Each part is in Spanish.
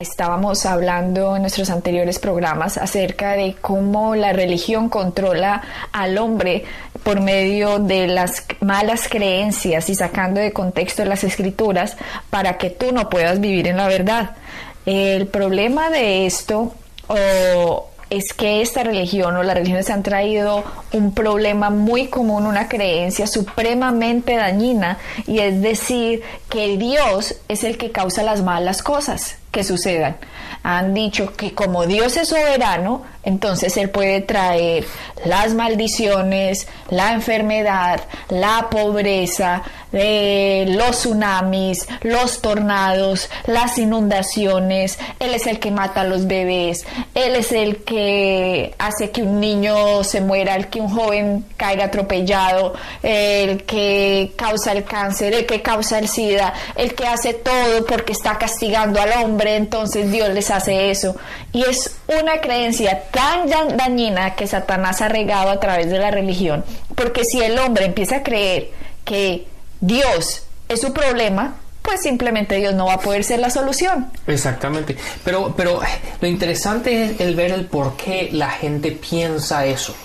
Estábamos hablando en nuestros anteriores programas acerca de cómo la religión controla al hombre por medio de las malas creencias y sacando de contexto las escrituras para que tú no puedas vivir en la verdad. El problema de esto es que esta religión o las religiones han traído un problema muy común, una creencia supremamente dañina, y es decir, que Dios es el que causa las malas cosas sucedan. Han dicho que como Dios es soberano, entonces Él puede traer las maldiciones, la enfermedad, la pobreza, eh, los tsunamis, los tornados, las inundaciones. Él es el que mata a los bebés. Él es el que hace que un niño se muera, el que un joven caiga atropellado, el que causa el cáncer, el que causa el SIDA, el que hace todo porque está castigando al hombre. Entonces Dios les hace eso. Y es una creencia tan dañina que Satanás ha regado a través de la religión. Porque si el hombre empieza a creer que Dios es su problema, pues simplemente Dios no va a poder ser la solución. Exactamente. Pero, pero lo interesante es el ver el por qué la gente piensa eso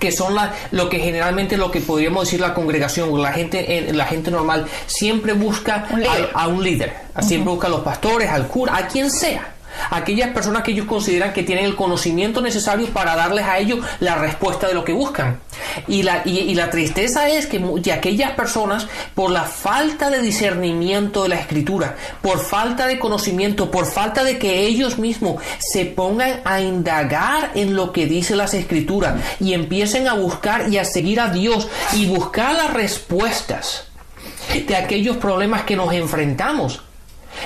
que son la, lo que generalmente lo que podríamos decir la congregación, la gente, la gente normal siempre busca a, un líder, siempre busca a los pastores, al cura, a quien sea aquellas personas que ellos consideran que tienen el conocimiento necesario para darles a ellos la respuesta de lo que buscan. Y la, y, la tristeza es que aquellas personas, por la falta de discernimiento de la escritura, por falta de conocimiento, por falta de que ellos mismos se pongan a indagar en lo que dice las escrituras y empiecen a buscar y a seguir a Dios y buscar las respuestas de aquellos problemas que nos enfrentamos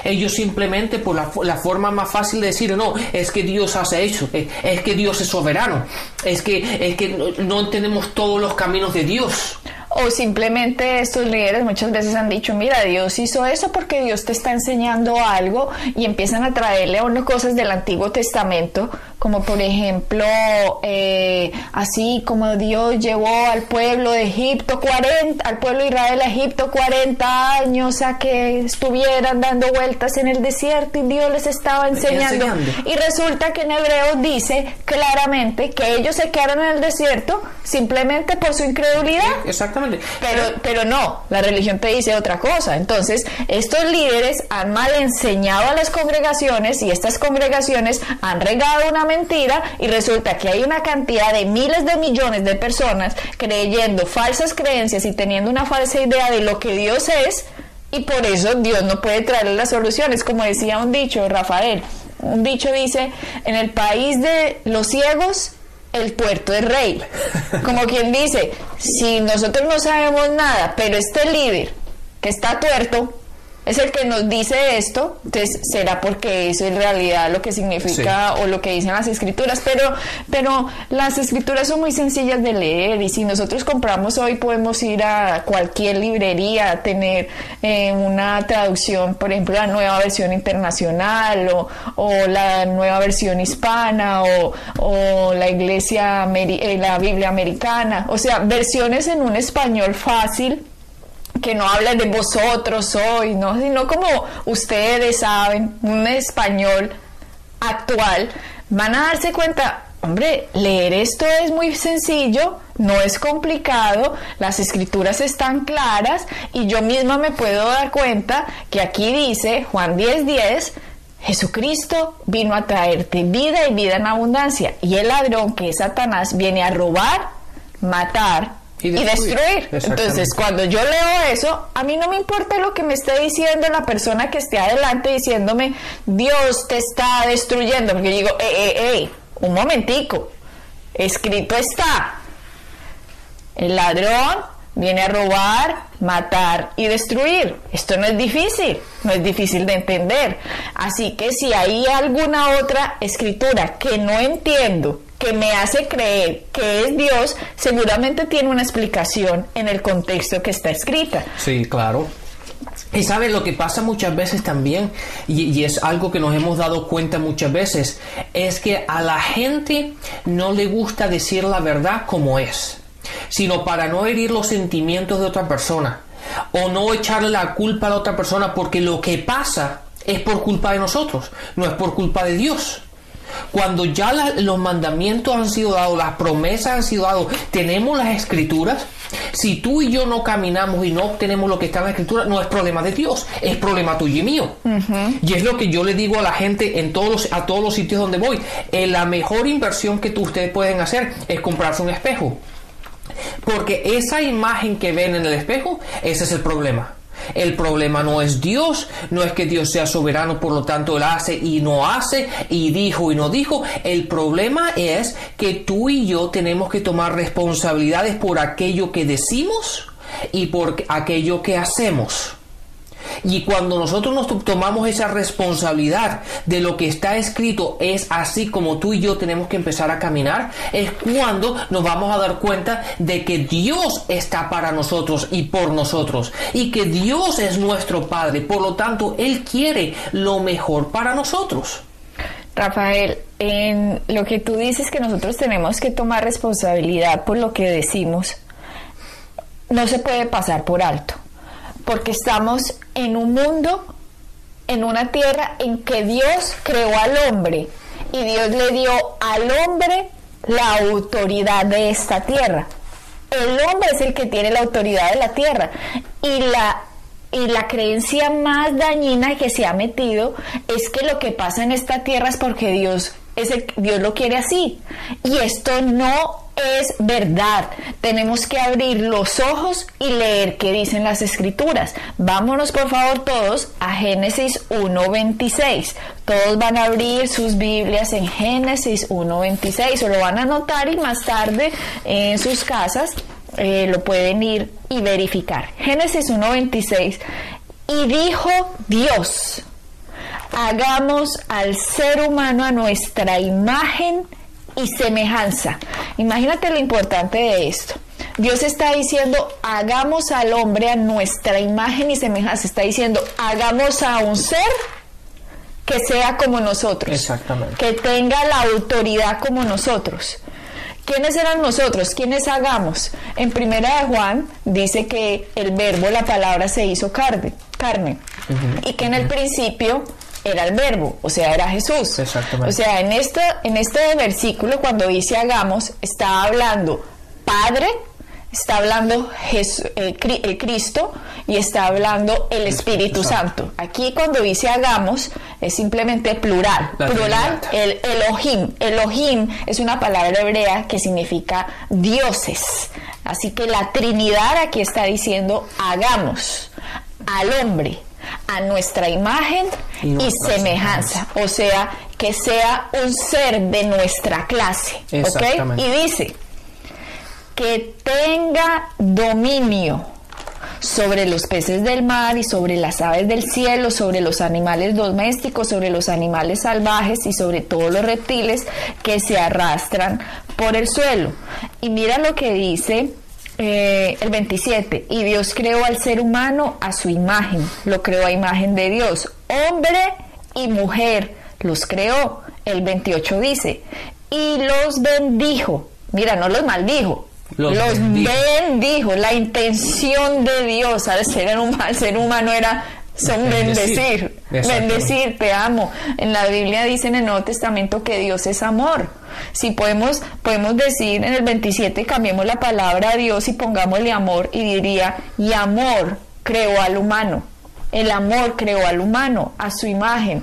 ellos simplemente por la, forma más fácil de decir, no, es que Dios hace eso, es, que Dios es soberano, es que, es que no, no tenemos todos los caminos de Dios. O simplemente estos líderes muchas veces han dicho, mira, Dios hizo eso porque Dios te está enseñando algo y empiezan a traerle a uno cosas del Antiguo Testamento, como por ejemplo, eh, así como Dios llevó al pueblo de Egipto 40, al pueblo de Israel a Egipto 40 años a que estuvieran dando vueltas en el desierto y Dios les estaba enseñando. Y resulta que en Hebreos dice claramente que ellos se quedaron en el desierto simplemente por su incredulidad. exactamente pero, pero no, la religión te dice otra cosa. Entonces, estos líderes han mal enseñado a las congregaciones y estas congregaciones han regado una mentira y resulta que hay una cantidad de miles de millones de personas creyendo falsas creencias y teniendo una falsa idea de lo que Dios es y por eso Dios no puede traerle las soluciones. Como decía un dicho, Rafael, un dicho dice, en el país de los ciegos el puerto es rey. Como quien dice, si nosotros no sabemos nada, pero este líder que está tuerto, es el que nos dice esto, entonces será porque eso en realidad lo que significa o lo que dicen las escrituras, pero, pero las escrituras son muy sencillas de leer y si nosotros compramos hoy podemos ir a cualquier librería a tener eh, una traducción, por ejemplo, la nueva versión internacional o, o la nueva versión hispana o, o la iglesia, eh, la Biblia americana, o sea, versiones en un español fácil que no habla de vosotros hoy, ¿no? sino como ustedes saben, un español actual, van a darse cuenta, hombre, leer esto es muy sencillo, no es complicado, las escrituras están claras y yo misma me puedo dar cuenta que aquí dice Juan 10:10, 10, Jesucristo vino a traerte vida y vida en abundancia y el ladrón que es Satanás viene a robar, matar y destruir. Entonces, cuando yo leo eso, a mí no me importa lo que me esté diciendo la persona que esté adelante diciéndome, Dios te está destruyendo, porque yo digo, eh, eh, eh, un momentico, escrito está, el ladrón viene a robar, matar y destruir. Esto no es difícil, no es difícil de entender. Así que si hay alguna otra escritura que no entiendo, que me hace creer que es Dios, seguramente tiene una explicación en el contexto que está escrita. Sí, claro. Y sabe lo que pasa muchas veces también, y, y, es algo que nos hemos dado cuenta muchas veces, es que a la gente no le gusta decir la verdad como es sino para no herir los sentimientos de otra persona o no echarle la culpa a la otra persona porque lo que pasa es por culpa de nosotros, no es por culpa de Dios. Cuando ya la, los mandamientos han sido dados, las promesas han sido dadas, tenemos las escrituras, si tú y yo no caminamos y no obtenemos lo que está en la escritura, no es problema de Dios, es problema tuyo y mío. Uh -huh. Y es lo que yo le digo a la gente en todos los, a todos los sitios donde voy. Eh, la mejor inversión que tú, ustedes pueden hacer es comprarse un espejo. Porque esa imagen que ven en el espejo, ese es el problema. El problema no es Dios, no es que Dios sea soberano, por lo tanto Él hace y no hace, y dijo y no dijo. El problema es que tú y yo tenemos que tomar responsabilidades por aquello que decimos y por aquello que hacemos. Y cuando nosotros nos tomamos esa responsabilidad de lo que está escrito es así como tú y yo tenemos que empezar a caminar, es cuando nos vamos a dar cuenta de que Dios está para nosotros y por nosotros. Y que Dios es nuestro Padre. Por lo tanto, Él quiere lo mejor para nosotros. Rafael, en lo que tú dices que nosotros tenemos que tomar responsabilidad por lo que decimos, no se puede pasar por alto porque estamos en un mundo, en una tierra en que Dios creó al hombre y Dios le dio al hombre la autoridad de esta tierra. El hombre es el que tiene la autoridad de la tierra y la y la creencia más dañina que se ha metido es que lo que pasa en esta tierra es porque Dios es el, Dios lo quiere así. Y esto no es verdad. Tenemos que abrir los ojos y leer qué dicen las escrituras. Vámonos por favor todos a Génesis 1.26. Todos van a abrir sus Biblias en Génesis 1.26 o lo van a anotar y más tarde en sus casas eh, lo pueden ir y verificar. Génesis 1.26. Y dijo Dios, hagamos al ser humano a nuestra imagen y semejanza. Imagínate lo importante de esto. Dios está diciendo, hagamos al hombre a nuestra imagen y semejanza. Está diciendo, hagamos a un ser que sea como nosotros. Exactamente. Que tenga la autoridad como nosotros. ¿Quiénes eran nosotros? ¿Quiénes hagamos? En primera de Juan dice que el verbo, la palabra se hizo carne, carne uh -huh. y que en el principio era el verbo, o sea, era Jesús. Exactamente. O sea, en este, en este versículo, cuando dice hagamos, está hablando Padre, está hablando Jesús, el, el, Cristo y está hablando el, Espíritu, Espíritu Santo. Santo. Aquí cuando dice hagamos es simplemente plural. La plural, el Elohim. Elohim es una palabra hebrea que significa dioses. Así que la Trinidad aquí está diciendo hagamos al hombre a nuestra imagen Y semejanza, o sea, que sea un ser de nuestra clase, ¿ok? Y dice que tenga dominio sobre los peces del mar y sobre las aves del cielo, sobre los animales domésticos, sobre los animales salvajes y sobre todos los reptiles que se arrastran por el suelo. Y mira lo que dice eh, el 27, y Dios creó al ser humano a su imagen, lo creó a imagen de Dios, hombre y mujer los creó. El 28 dice, y los bendijo, mira, no los maldijo. Los Los, bendijo. bendijo. la intención de Dios al ser humano, al ser humano era son Bendecir. bendecir, te amo. En la Biblia dice en el Nuevo Testamento que Dios es amor. Si podemos, podemos decir en el 27, cambiemos la palabra a Dios y pongámosle amor y diría, y amor creó al humano. El amor creó al humano a su imagen.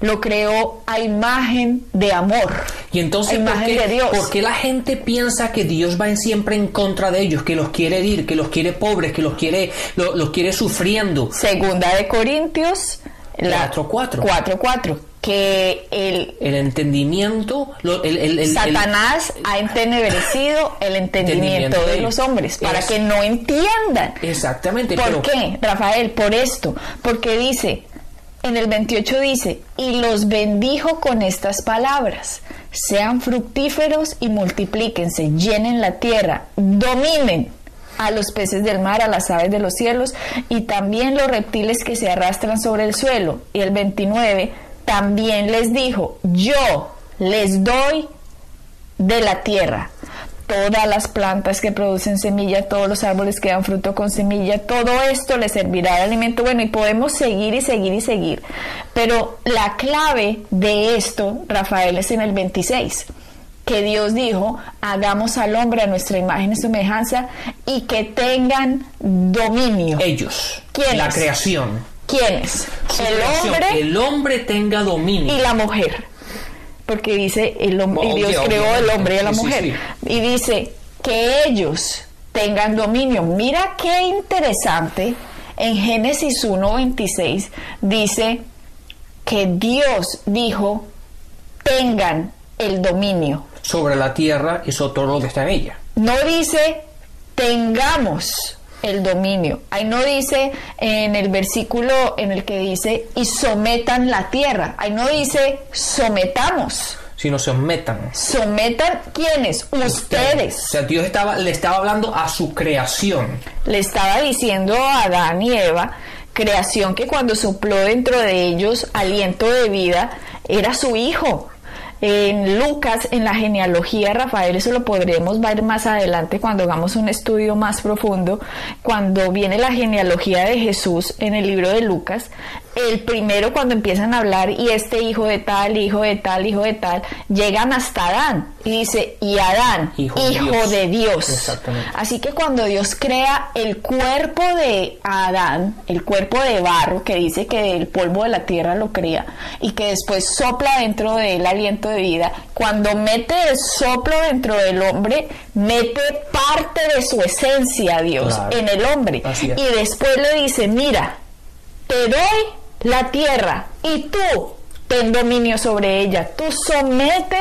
Lo creó a imagen de amor. Y entonces, a ¿por imagen qué, de Dios. por qué la gente piensa que Dios va en siempre en contra de ellos, que los quiere herir, que los quiere pobres, que los quiere, lo- los quiere sufriendo? Segunda de Corintios, la 4:4. 4:4, que el, El entendimiento, lo- el, el- el- el- Satanás ha entenebrecido el entendimiento de los hombres para Es- que no entiendan. exactamente, ¿Por pero qué, Rafael? Por esto. Porque dice, en el 28 dice, y los bendijo con estas palabras, sean fructíferos y multiplíquense, llenen la tierra, dominen a los peces del mar, a las aves de los cielos y también los reptiles que se arrastran sobre el suelo. Y el 29 también les dijo, yo les doy de la tierra. Todas las plantas que producen semilla, todos los árboles que dan fruto con semilla, todo esto les servirá de alimento. Bueno, y podemos seguir y seguir y seguir. Pero la clave de esto, Rafael, es en el 26, que Dios dijo, hagamos al hombre a nuestra imagen y semejanza y que tengan dominio. ellos, ¿Quiénes? la creación, ¿Quiénes? su El creación, hombre el hombre tenga dominio. y la mujer. Porque dice, el hombre, y Dios creó el hombre y a la mujer. Y dice que ellos tengan dominio. Mira qué interesante. En Génesis 1.26 dice que Dios dijo, tengan el dominio. sobre la tierra y sobre todo lo que está en ella. No dice tengamos el dominio. Ahí no dice en el versículo en el que dice y sometan la tierra. Ahí no dice sometamos. Si no se metan. Sometan quiénes? Ustedes. O sea, Dios estaba, le estaba hablando a su creación. Le estaba diciendo a Adán y Eva, creación que cuando sopló dentro de ellos aliento de vida, era su hijo. En Lucas, en la genealogía, Rafael, eso lo podremos ver más adelante cuando hagamos un estudio más profundo, cuando viene la genealogía de Jesús en el libro de Lucas, el primero cuando empiezan a hablar y este hijo de tal, hijo de tal, hijo de tal, llegan hasta Adán y dice, y Adán, Hijo hijo, de Dios. de Dios. Exactamente. Así que cuando Dios crea el cuerpo de Adán, el cuerpo de barro, que dice que del polvo de la tierra lo crea, y que después sopla dentro de él aliento de vida, cuando mete el soplo dentro del hombre, mete parte de su esencia, Dios, Claro. en el hombre. Y después le dice, mira, te doy la tierra y tú ten dominio sobre ella, tú somete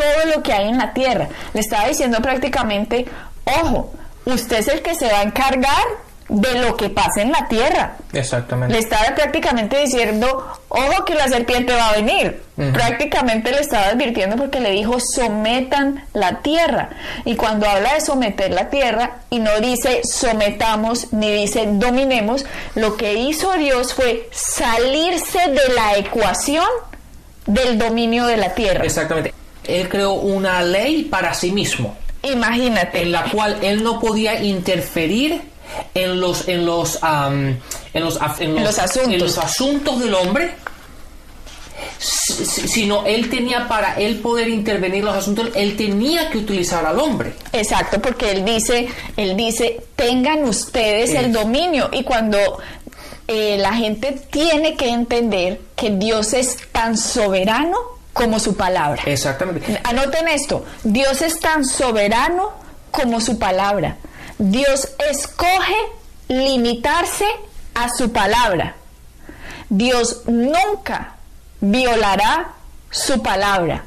todo lo que hay en la tierra. Le estaba diciendo prácticamente, ojo, usted es el que se va a encargar de lo que pasa en la tierra. Exactamente. Le estaba prácticamente diciendo, ojo que la serpiente va a venir. Prácticamente le estaba advirtiendo porque le dijo, sometan la tierra. Y cuando habla de someter la tierra y no dice sometamos ni dice dominemos, lo que hizo Dios fue salirse de la ecuación del dominio de la tierra. Exactamente. Él creó una ley para sí mismo, Imagínate. en la cual él no podía interferir en los en los en los, en los asuntos. en los asuntos del hombre si- si- sino él tenía para él poder intervenir en los asuntos él tenía que utilizar al hombre Exacto, porque él dice, él dice, tengan ustedes el dominio. Y cuando eh, la gente tiene que entender que Dios es tan soberano como su palabra. exactamente Anoten esto, Dios es tan soberano como su palabra. Dios escoge limitarse a su palabra. Dios nunca violará su palabra.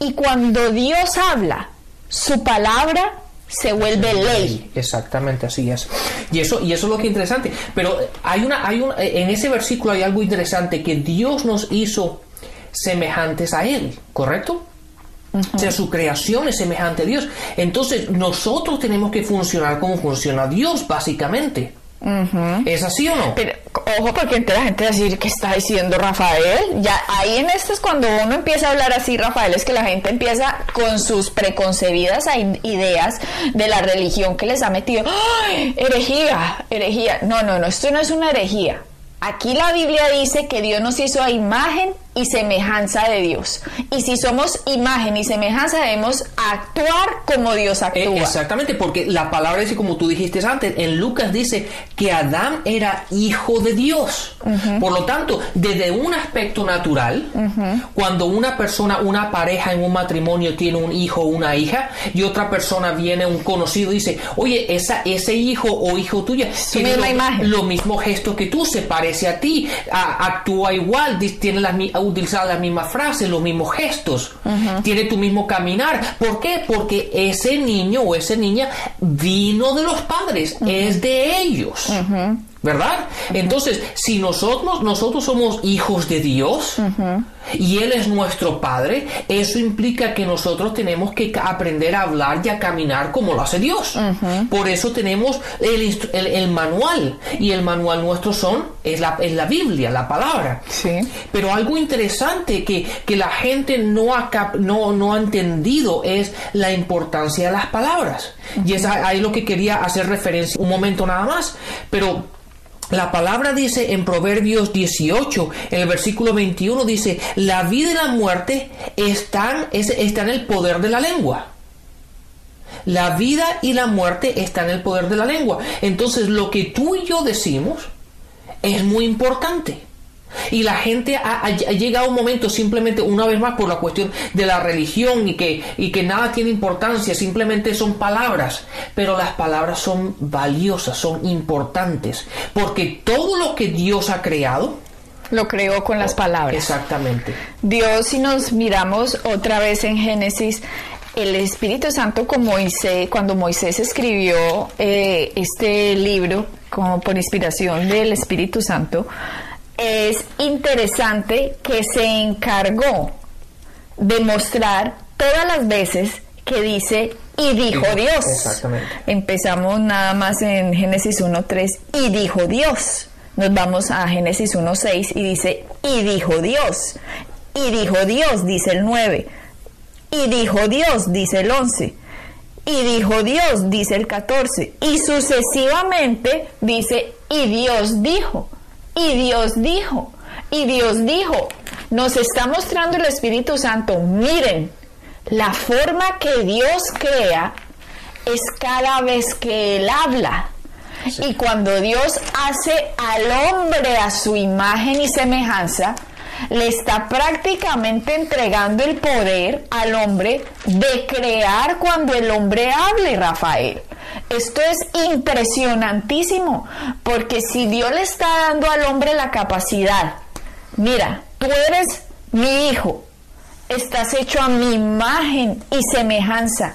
Y cuando Dios habla, su palabra se vuelve ley. Exactamente, así es. Y eso, y eso es lo que es interesante. Pero hay una, hay una, en ese versículo hay algo interesante que Dios nos hizo semejantes a Él, ¿correcto? O sea, su creación es semejante a Dios. Entonces, nosotros tenemos que funcionar como funciona Dios, básicamente. ¿Es así o no? Pero, ojo, porque entonces la gente va a decir, ¿qué está diciendo Rafael? Ya ahí en esto es cuando uno empieza a hablar así, Rafael, es que la gente empieza con sus preconcebidas ideas de la religión que les ha metido. ¡Ay! Herejía, herejía. No, no, no, esto no es una herejía. Aquí la Biblia dice que Dios nos hizo a imagen y semejanza de Dios. Y si somos imagen y semejanza, debemos actuar como Dios Eh, actúa. exactamente, porque la palabra dice, como tú dijiste antes, en Lucas dice que Adán era hijo de Dios. Por lo tanto, desde un aspecto natural, cuando una persona, una pareja en un matrimonio tiene un hijo o una hija, y otra persona viene, un conocido, y dice, oye, esa, ese hijo o hijo tuya tiene lo- imagen. mismos gestos que tú, se parece a ti, a- actúa igual, tiene las mi- utilizar las mismas frases, los mismos gestos, tiene tu mismo caminar. ¿Por qué? Porque ese niño o esa niña vino de los padres, es de ellos. ¿Verdad? Entonces, si nosotros, nosotros somos hijos de Dios y Él es nuestro Padre, eso implica que nosotros tenemos que aprender a hablar y a caminar como lo hace Dios. Por eso tenemos el, manual y el manual nuestro son, es la, es la Biblia, la palabra. Pero algo interesante que, que la gente no ha, no, no ha entendido es la importancia de las palabras. Y es ahí lo que quería hacer referencia un momento nada más. Pero la palabra dice en Proverbios 18, en el versículo 21, dice, la vida y la muerte están, están en el poder de la lengua. La vida y la muerte están en el poder de la lengua. Entonces lo que tú y yo decimos es muy importante. Y la gente ha, llegado a un momento simplemente una vez más por la cuestión de la religión y que, y que nada tiene importancia, simplemente son palabras. Pero las palabras son valiosas, son importantes, porque todo lo que Dios ha creado, lo creó con las palabras. Exactamente. Dios, si nos miramos otra vez en Génesis, el Espíritu Santo, como Moisés, cuando Moisés escribió eh, este libro, como por inspiración del Espíritu Santo, es interesante que se encargó de mostrar todas las veces que dice y dijo Dios. Exactamente. Empezamos nada más en Génesis 1.3 y dijo Dios. Nos vamos a Génesis 1.6 y dice y dijo Dios. Y dijo Dios, dice el 9. Y dijo Dios, dice el 11. Y dijo Dios, dice el 14. Y sucesivamente dice y Dios dijo. Y Dios dijo, y Dios dijo, nos está mostrando el Espíritu Santo, miren, la forma que Dios crea es cada vez que Él habla. Y cuando Dios hace al hombre a su imagen y semejanza, le está prácticamente entregando el poder al hombre de crear cuando el hombre hable, Rafael. Esto es impresionantísimo, porque si Dios le está dando al hombre la capacidad, mira, tú eres mi hijo, estás hecho a mi imagen y semejanza,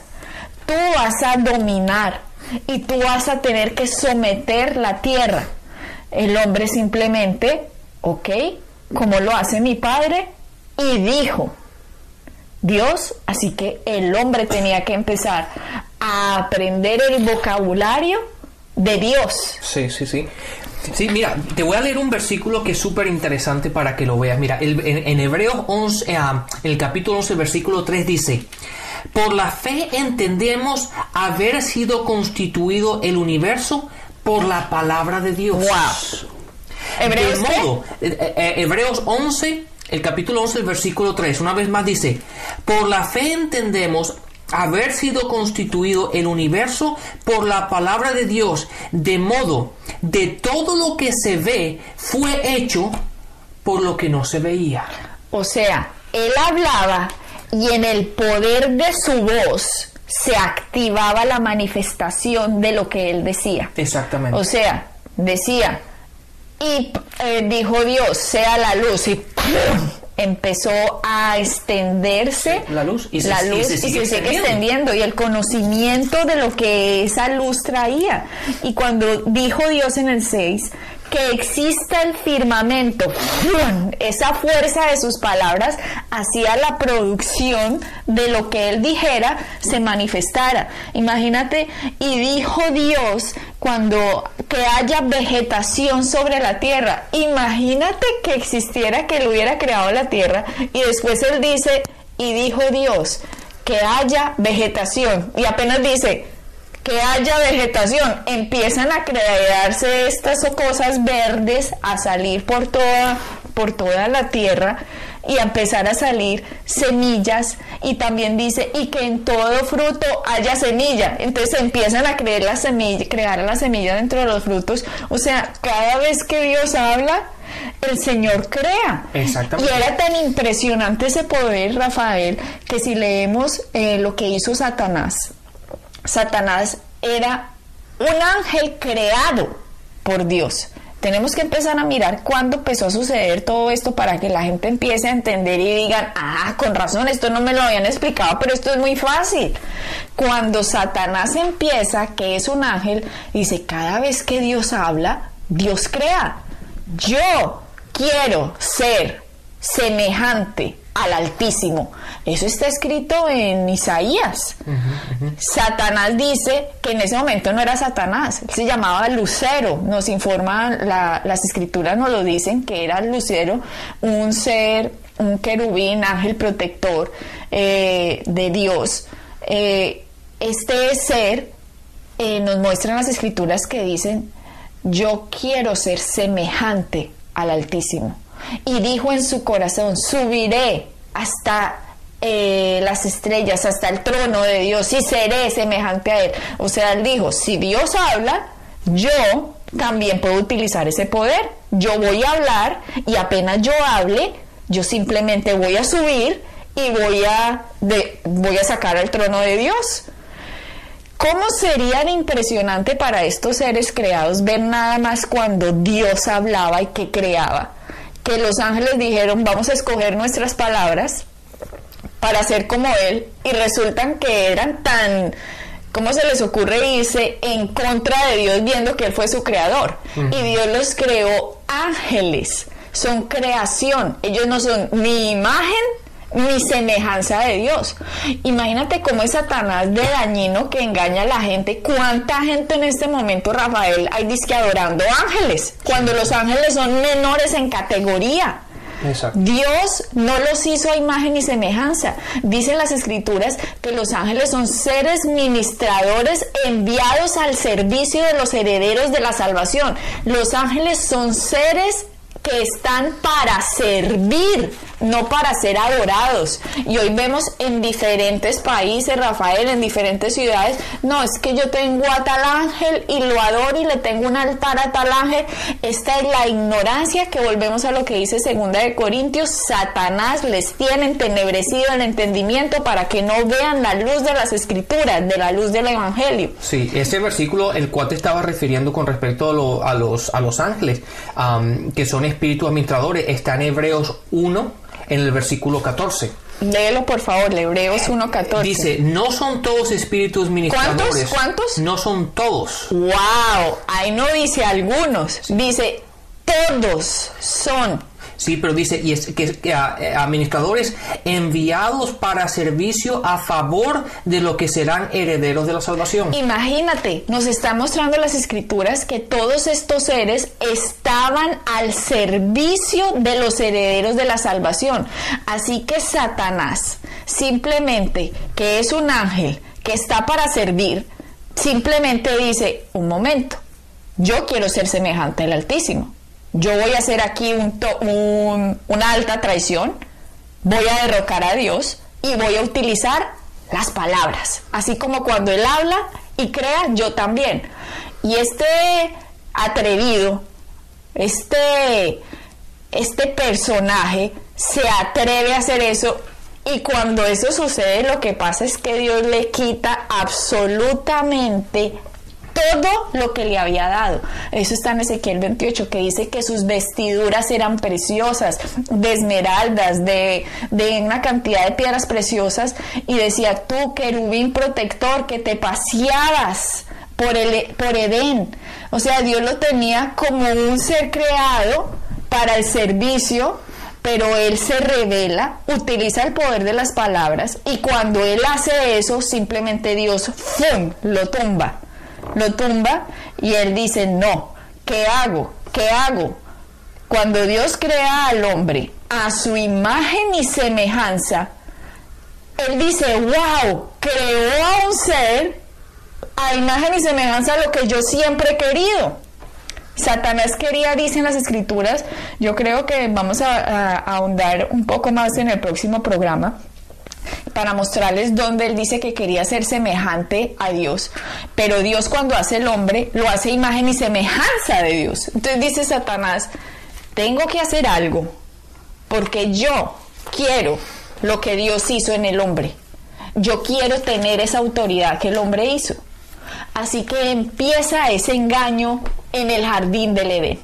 tú vas a dominar y tú vas a tener que someter la tierra. El hombre simplemente, ok, como lo hace mi padre, y dijo, Dios, así que el hombre tenía que empezar a aprender el vocabulario de Dios. Sí, sí, sí. Sí, mira, te voy a leer un versículo que es súper interesante para que lo veas. Mira, en, Hebreos 11, ah, en el capítulo 11, versículo 3 dice, por la fe entendemos haber sido constituido el universo por la palabra de Dios. Wow. ¿Hebreos, modo, eh, eh, Hebreos 11, el capítulo 11, el versículo 3, una vez más dice, por la fe entendemos haber sido constituido el universo por la palabra de Dios, de modo de todo lo que se ve fue hecho por lo que no se veía. O sea, él hablaba y en el poder de su voz se activaba la manifestación de lo que él decía. Exactamente. O sea, decía, y eh, dijo Dios, sea la luz, y empezó a extenderse la luz y se, sigue, extendiendo. y el conocimiento de lo que esa luz traía. Y cuando dijo Dios en el 6 que exista el firmamento, esa fuerza de sus palabras hacía la producción de lo que él dijera se manifestara. Imagínate, y dijo Dios cuando que haya vegetación sobre la tierra. Imagínate que existiera que él hubiera creado la tierra y después él dice, y dijo Dios, que haya vegetación. Y apenas dice, que haya vegetación, empiezan a crearse estas cosas verdes a salir por toda, por toda la tierra y a empezar a salir semillas y también dice y que en todo fruto haya semilla entonces empiezan a crear la semilla crear la semilla dentro de los frutos o sea cada vez que Dios habla el Señor crea. Exactamente. Y era tan impresionante ese poder, Rafael, que si leemos eh, lo que hizo Satanás, Satanás era un ángel creado por Dios. tenemos que empezar a mirar cuándo empezó a suceder todo esto para que la gente empiece a entender y digan, ah, con razón, esto no me lo habían explicado, pero esto es muy fácil. Cuando Satanás empieza, que es un ángel, dice, cada vez que Dios habla, Dios crea. Yo quiero ser semejante al Altísimo. Eso está escrito en Isaías. Satanás dice que en ese momento no era Satanás, se llamaba Lucero. Nos informan, las escrituras nos lo dicen, que era Lucero, un ser, un querubín, ángel protector eh, de Dios. Eh, este ser eh, nos muestran las escrituras que dicen, yo quiero ser semejante al Altísimo y dijo en su corazón, subiré hasta eh, las estrellas, hasta el trono de Dios y seré semejante a Él. O sea, él dijo, si Dios habla, yo también puedo utilizar ese poder. Yo voy a hablar y apenas yo hable, yo simplemente voy a subir y voy a, voy a sacar al trono de Dios. ¿Cómo sería impresionante para estos seres creados ver nada más cuando Dios hablaba y que creaba? Que los ángeles dijeron, vamos a escoger nuestras palabras para ser como Él, y resultan que eran tan, ¿cómo se les ocurre irse en contra de Dios viendo que Él fue su creador? Y Dios los creó ángeles, son creación, ellos no son ni imagen ni semejanza de Dios. Imagínate cómo es Satanás de dañino que engaña a la gente. ¿Cuánta gente en este momento, Rafael, hay disque adorando ángeles? Cuando los ángeles son menores en categoría. Dios no los hizo a imagen y semejanza. Dicen las escrituras que los ángeles son seres ministradores enviados al servicio de los herederos de la salvación. Los ángeles son seres que están para servir, no para ser adorados. Y hoy vemos en diferentes países, Rafael, en diferentes ciudades, no, es que yo tengo a tal ángel y lo adoro y le tengo un altar a tal ángel. Esta es la ignorancia que volvemos a lo que dice segunda de Corintios, Satanás les tiene entenebrecido el entendimiento para que no vean la luz de las escrituras, de la luz del evangelio. Sí, ese versículo el cual te estaba refiriendo con respecto a, los, a los ángeles, que son espíritus administradores, está en Hebreos 1, en el versículo 14. Léelo por favor, Hebreos 1.14. Dice, no son todos espíritus ministradores. ¿Cuántos? ¿Cuántos? No son todos. Wow, ahí no dice algunos, dice todos son Sí, pero dice, y es que, administradores enviados para servicio a favor de lo que serán herederos de la salvación. Imagínate, nos está mostrando las escrituras que todos estos seres estaban al servicio de los herederos de la salvación. Así que Satanás, simplemente que es un ángel que está para servir, simplemente dice, un momento, yo quiero ser semejante al Altísimo yo voy a hacer aquí un, una alta traición, voy a derrocar a Dios y voy a utilizar las palabras. Así como cuando Él habla y crea, yo también. Y este atrevido, este, este personaje se atreve a hacer eso y cuando eso sucede lo que pasa es que Dios le quita absolutamente todo lo que le había dado. Eso está en Ezequiel 28, que dice que sus vestiduras eran preciosas, de esmeraldas, de, de una cantidad de piedras preciosas, y decía, tú, querubín protector, que te paseabas por, el, por Edén. O sea, Dios lo tenía como un ser creado para el servicio, pero él se revela, utiliza el poder de las palabras y cuando él hace eso, simplemente Dios ¡fum! lo tumba lo tumba y él dice, no, ¿qué hago? ¿Qué hago? Cuando Dios crea al hombre a su imagen y semejanza, él dice, wow, creó a un ser a imagen y semejanza de lo que yo siempre he querido. Satanás quería, dicen las escrituras, yo creo que vamos a ahondar un poco más en el próximo programa, para mostrarles dónde él dice que quería ser semejante a Dios. Pero Dios cuando hace el hombre, lo hace imagen y semejanza de Dios. Entonces dice Satanás, tengo que hacer algo, porque yo quiero lo que Dios hizo en el hombre. Yo quiero tener esa autoridad que el hombre hizo. Así que empieza ese engaño en el jardín del Edén.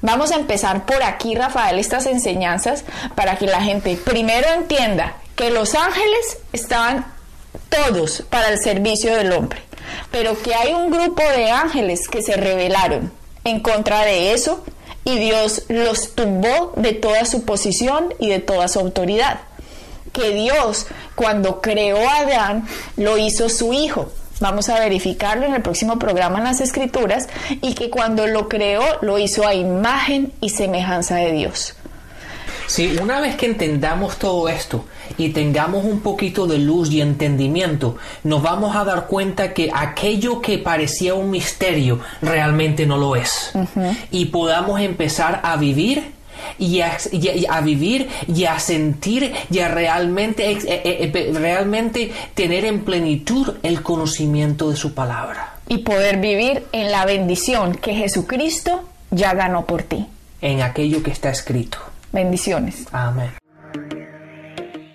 Vamos a empezar por aquí, Rafael, estas enseñanzas para que la gente primero entienda que los ángeles estaban todos para el servicio del hombre, pero que hay un grupo de ángeles que se rebelaron en contra de eso y Dios los tumbó de toda su posición y de toda su autoridad. Que Dios, cuando creó a Adán, lo hizo su hijo. Vamos a verificarlo en el próximo programa en las Escrituras y que cuando lo creó, lo hizo a imagen y semejanza de Dios. Sí, una vez que entendamos todo esto y tengamos un poquito de luz y entendimiento, nos vamos a dar cuenta que aquello que parecía un misterio realmente no lo es. Y podamos empezar a vivir y a, vivir y a sentir y a realmente, eh, eh, eh, realmente tener en plenitud el conocimiento de su palabra. Y poder vivir en la bendición que Jesucristo ya ganó por ti. En aquello que está escrito. Bendiciones. Amén.